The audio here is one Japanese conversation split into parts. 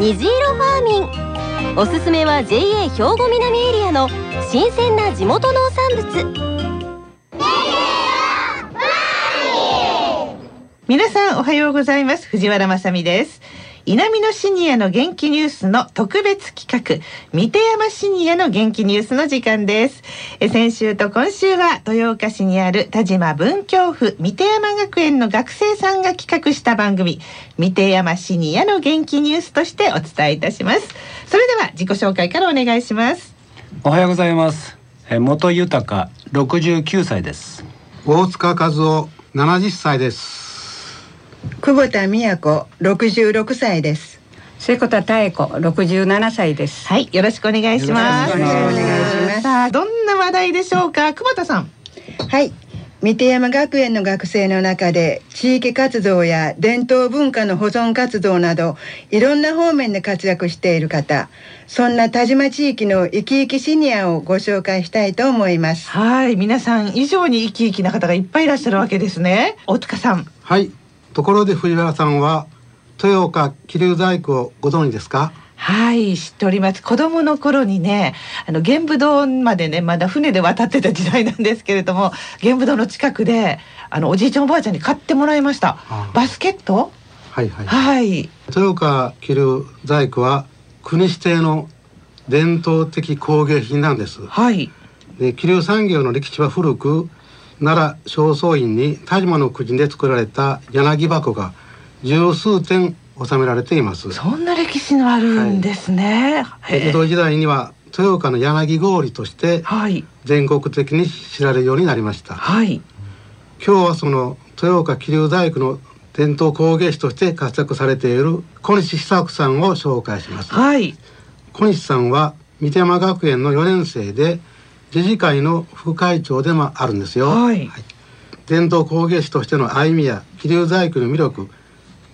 虹色ファーミン。おすすめは JA 兵庫南エリアの新鮮な地元農産物。皆さんおはようございます。藤原まさです南のシニアの元気ニュースの特別企画三手山シニアの元気ニュースの時間です。え先週と今週は豊岡市にある田島文京区三手山学園の学生さんが企画した番組三手山シニアの元気ニュースとしてお伝えいたします。それでは自己紹介からお願いします。おはようございます。え元豊69歳です。大塚和夫70歳です久保田美也子66歳です。瀬古田妙子67歳です。はいよろしくお願いします。よろしくお願いします。さあどんな話題でしょうか？久保田さん。はい。三手山学園の学生の中で地域活動や伝統文化の保存活動などいろんな方面で活躍している方。そんな田島地域の生き生きシニアをご紹介したいと思います。はい皆さん以上に生き生きな方がいっぱいいらっしゃるわけですね。大塚さん。はいところで藤原さんは豊岡桐生細工をご存知ですか？はい知っております。子供の頃にねあの玄武洞までねまだ船で渡ってた時代なんですけれども玄武洞の近くであのおじいちゃんおばあちゃんに買ってもらいました。あ。バスケット？はいはい。はい。豊岡桐生細工は国指定の伝統的工芸品なんです。はい。で桐生産業の歴史は古く奈良正倉院に田島の国で作られた柳箱が十数点収められています。そんな歴史のあるんですね、へえ。江戸時代には豊岡の柳氷としてはい。全国的に知られるようになりました。はい。今日はその豊岡桐生大工の伝統工芸士として活躍されている小西久子さんを紹介します。はい。小西さんは三手山学園の4年生で自治会の副会長でもあるんですよ、はい。伝統工芸士としての歩みや桐生細工の魅力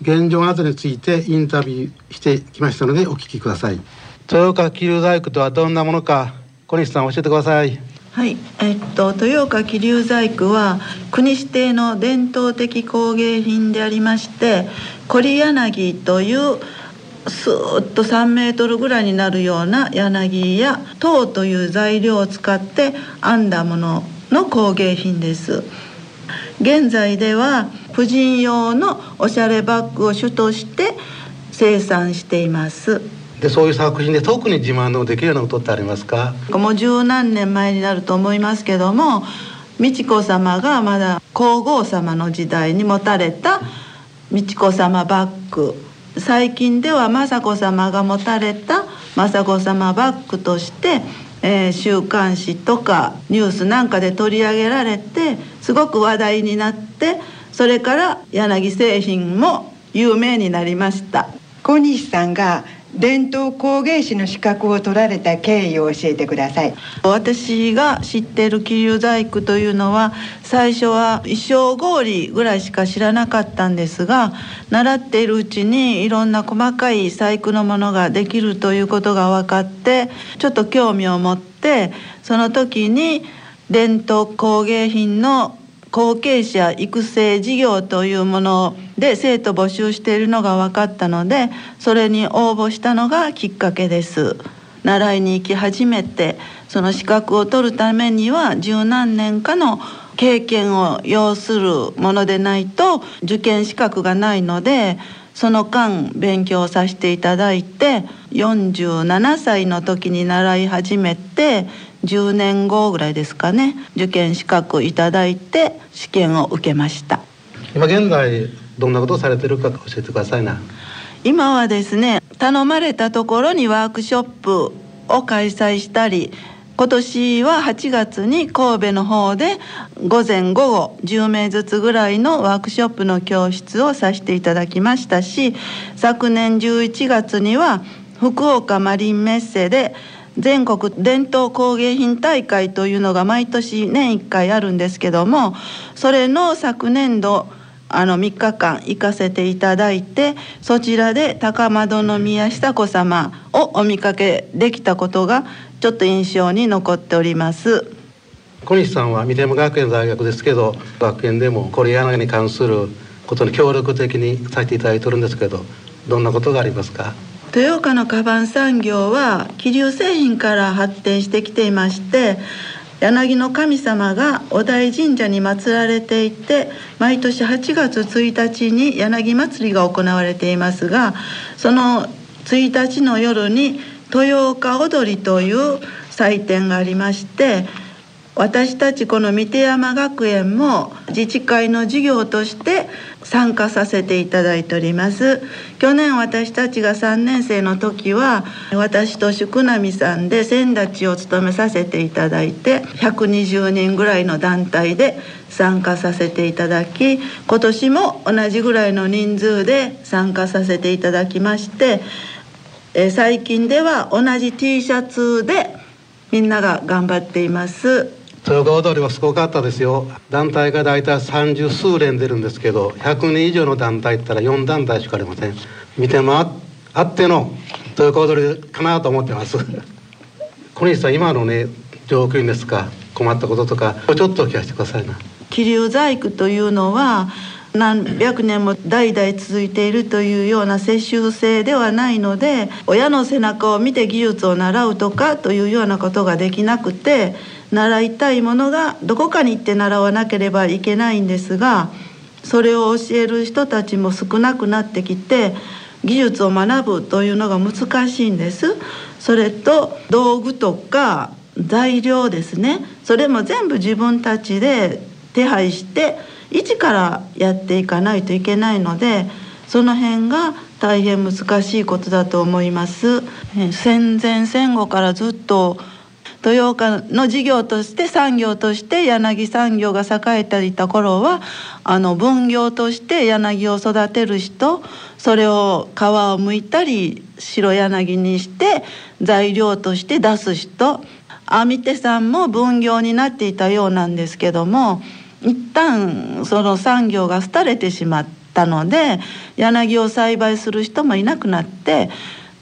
現状などについてインタビューしてきましたのでお聞きください。豊岡桐生細工とはどんなものか小西さん教えてください。はい、えっと豊岡桐生細工は国指定の伝統的工芸品でありましてコリ柳というスーッと3メートルぐらいになるような柳や籐という材料を使って編んだものの工芸品です。現在では婦人用のおしゃれバッグを主として生産しています。でそういう作品で特に自慢のできるようなことってありますか？もう十何年前になると思いますけども美智子さまがまだ皇后様の時代に持たれた美智子さまバッグ最近では雅子さまが持たれた雅子さまバッグとして、えー週刊誌とかニュースなんかで取り上げられてすごく話題になってそれから柳製品も有名になりました。小西さんが伝統工芸士の資格を取られた経緯を教えてください。私が知ってる桐生細工というのは最初は衣装氷ぐらいしか知らなかったんですが習っているうちにいろんな細かい細工のものができるということが分かってちょっと興味を持ってその時に伝統工芸品の後継者育成事業というもので生徒募集しているのが分かったのでそれに応募したのがきっかけです。習いに行き始めてその資格を取るためには十何年かの経験を要するものでないと受験資格がないのでその間勉強させていただいて47歳の時に習い始めて10年後ぐらいですかね。受験資格いただいて試験を受けました。今現在どんなことをされてるか教えてくださいな。今はですね頼まれたところにワークショップを開催したり今年は8月に神戸の方で午前午後10名ずつぐらいのワークショップの教室をさせていただきましたし昨年11月には福岡マリンメッセで全国伝統工芸品大会というのが毎年年1回あるんですけどもそれの昨年度あの3日間行かせていただいてそちらで高円宮久子様をお見かけできたことがちょっと印象に残っております。小西さんは三山学園大学ですけど学園でもこれ柳に関することに協力的にさせていただいてるんですけどどんなことがありますか？豊岡のカバン産業は気流製品から発展してきていまして柳の神様がお大神社に祀られていて毎年8月1日に柳祭りが行われていますがその1日の夜に豊岡踊りという祭典がありまして私たちこの三手山学園も自治会の事業として参加させていただいております。去年私たちが3年生の時は私と宿波さんで先立ちを務めさせていただいて120人ぐらいの団体で参加させていただき今年も同じぐらいの人数で参加させていただきまして最近では同じ T シャツでみんなが頑張っています。豊川踊りはすごかったですよ。団体が大体三十数連出るんですけど100人以上の団体ったら4団体しかありません。見てもあっての豊川踊りかなと思ってます。小西さん今のね状況ですか？困ったこととかちょっとお聞かせてくださいな。気流細工というのは何百年も代々続いているというような接収制ではないので親の背中を見て技術を習うとかというようなことができなくて習いたいものがどこかに行って習わなければいけないんですがそれを教える人たちも少なくなってきて技術を学ぶというのが難しいんです。それと道具とか材料ですね。それも全部自分たちで手配して一からやっていかないといけないのでその辺が大変難しいことだと思います。戦前戦後からずっと豊岡の事業として産業として柳産業が栄えていた頃はあの分業として柳を育てる人それを皮をむいたり白柳にして材料として出す人。編み手さんも分業になっていたようなんですけども一旦その産業が廃れてしまったので柳を栽培する人もいなくなって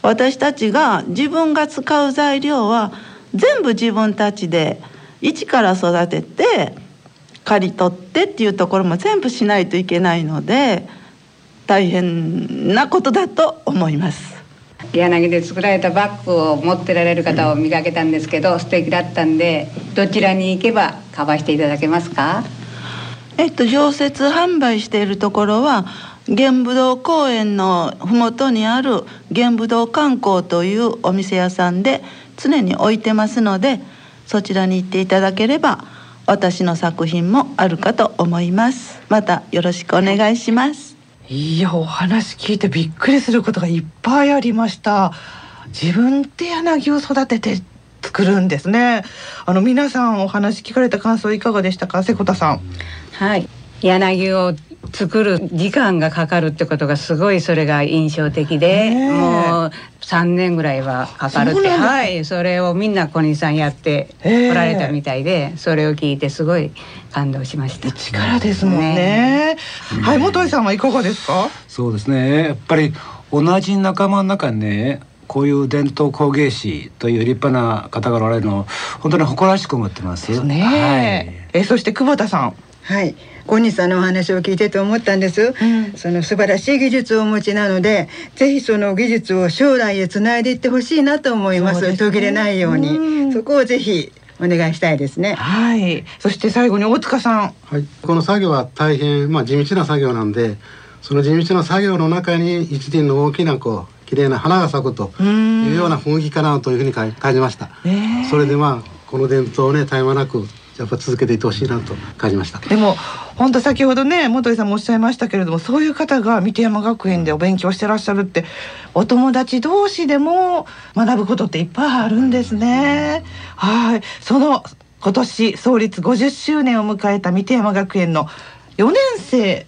私たちが自分が使う材料は全部自分たちで一から育てて刈り取ってっていうところも全部しないといけないので大変なことだと思います。柳で作られたバッグを持ってられる方を見かけたんですけど素敵だったんでどちらに行けばカバーしていただけますか？えっと常設販売しているところは玄武洞公園の麓にある玄武洞観光というお店屋さんで常に置いてますのでそちらに行っていただければ私の作品もあるかと思います。またよろしくお願いします。いやお話聞いてびっくりすることがいっぱいありました。自分で柳を育てて作るんですね。あの皆さんお話聞かれた感想いかがでしたか？瀬古田さん。はい。柳を作る時間がかかるってことがすごいそれが印象的で、もう3年ぐらいはかかるってはい。それをみんな小西さんやっておられたみたいで、それを聞いてすごい感動しました。力ですもんね、ね、はい本井さんはいかがですか？そうですね。やっぱり同じ仲間の中にねこういう伝統工芸士という立派な方がおられるの本当に誇らしく思ってます。ね。はい、えそして久保田さん。はい小西さんのお話を聞いてて思ったんです、うん、その素晴らしい技術をお持ちなのでぜひその技術を将来へつないでいってほしいなと思います、ね、途切れないように、うん、そこをぜひお願いしたいですね。はい。そして最後に大塚さん。はい。この作業は大変まあ地道な作業なんでその地道な作業の中に一輪の大きなこう綺麗な花が咲くというような雰囲気かなというふうに感じました、え。ー、それでまあこの伝統をね絶え間なくやっぱ続けていってほしいなと感じました。でも本当先ほどね本井さんもおっしゃいましたけれどもそういう方が三手山学園でお勉強してらっしゃるってお友達同士でも学ぶことっていっぱいあるんですね。はい。その今年創立50周年を迎えた三手山学園の4年生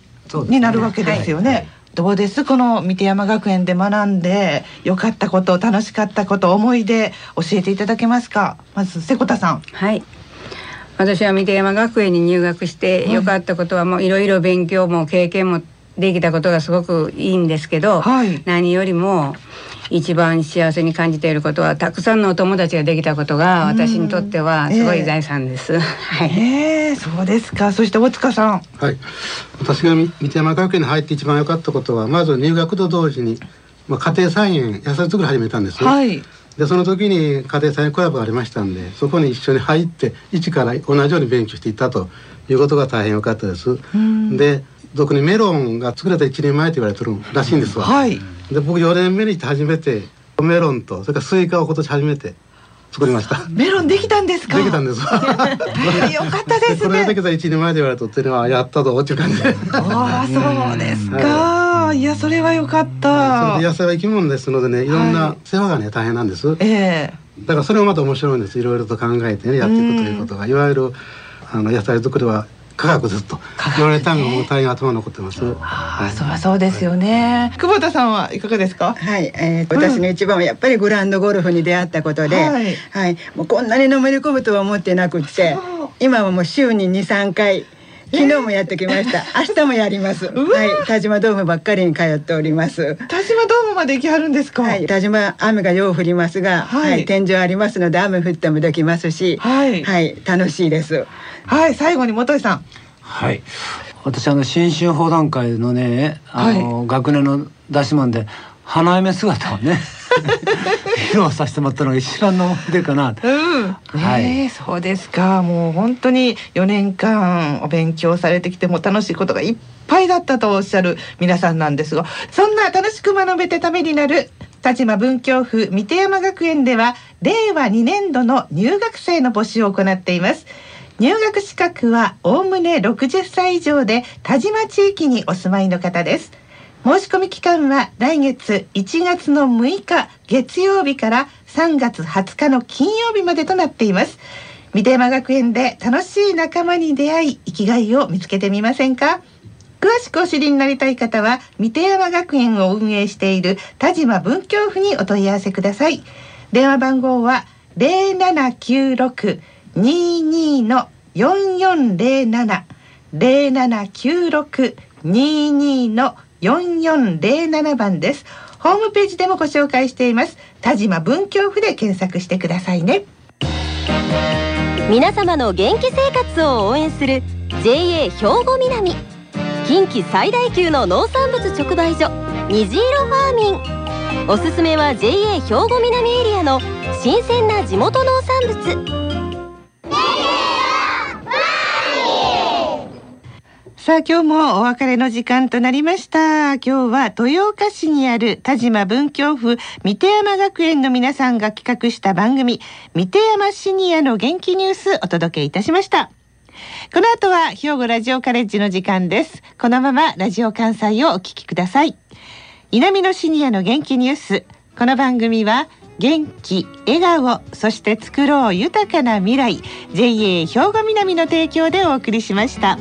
になるわけですよね、どうです？この三手山学園で学んで良かったこと楽しかったこと思い出教えていただけますか？まず瀬古田さん。はい私は三手山学園に入学して良かったことはもういろいろ勉強も経験もできたことがすごくいいんですけど、はい。何よりも一番幸せに感じていることはたくさんのお友達ができたことが私にとってはすごい財産です。はい。ええそうですか。そして大塚さん。はい、私がいなみ野学園に入って一番良かったことはまず入学と同時に、まあ、家庭菜園野菜作り始めたんです、はいでその時に家庭菜園クラブがありましたんでそこに一緒に入って一から同じように勉強していったということが大変良かったです。で特にメロンが作れた1年前と言われてるらしいんですわ。はいで僕4年目に行って初めてメロンとそれからスイカを今年初めて作りました。メロンできたんですか？できたんです。よかったですこれだけねど1年前で言われたっていうのはやったぞっていう感じで。ああそうですか、い、やそれはよかっそたれで野菜は生き物ですのでねい。ろんな世話がね大変なんです。ええ。だからそれもまた面白いんです。いろいろと考えてねやっていくということが。いわゆるあの野菜作りは科学ずっと。言われたのがもう大変頭に残ってます。ああそりゃそうですよね、久保田さんはいかがですか？はい、えー、私の一番はやっぱりグランドゴルフに出会ったことで、ははい。い、もうこんなにのめり込むとは思ってなくってそう、今はもう週に2、3回。昨日もやってきました。明日もやります。はい、田島ドームばっかりに通っております。田島ドームまで行きはるんですか？はい、田島雨がよう降りますが、ははい。い、天井ありますので雨降ってもできますし、はい。はい、楽しいです。はい。最後に元井さん。はい。私あの新春砲談会のね、あの、学年の出し物で花嫁姿をね披露させてもらったのが一番の思い出かな。うん、はい。ねえそうですか。もう本当に4年間お勉強されてきても楽しいことがいっぱいだったとおっしゃる皆さんなんですがそんな楽しく学べてためになる田島文京区三手山学園では令和2年度の入学生の募集を行っています。入学資格はおおむね60歳以上で田島地域にお住まいの方です申し込み期間は来月1月の6日月曜日から3月20日の金曜日までとなっています。三手山学園で楽しい仲間に出会い生きがいを見つけてみませんか？詳しくお知りになりたい方は三手山学園を運営している田島文京府にお問い合わせください。電話番号は0796-22の4407 0796-22の4407番です。ホームページでもご紹介しています。田島文京府で検索してくださいね。皆様の元気生活を応援する JA 兵庫南。近畿最大級の農産物直売所虹色ファーミン。おすすめは JA 兵庫南エリアの新鮮な地元農産物。さあ今日もお別れの時間となりました。今日は豊岡市にある田島文京府三手山学園の皆さんが企画した番組三手山シニアの元気ニュースお届けいたしました。この後は兵庫ラジオカレッジの時間です。このままラジオ関西をお聞きください。南のシニアの元気ニュース。この番組は元気笑顔そして作ろう豊かな未来 JA 兵庫南の提供でお送りしました。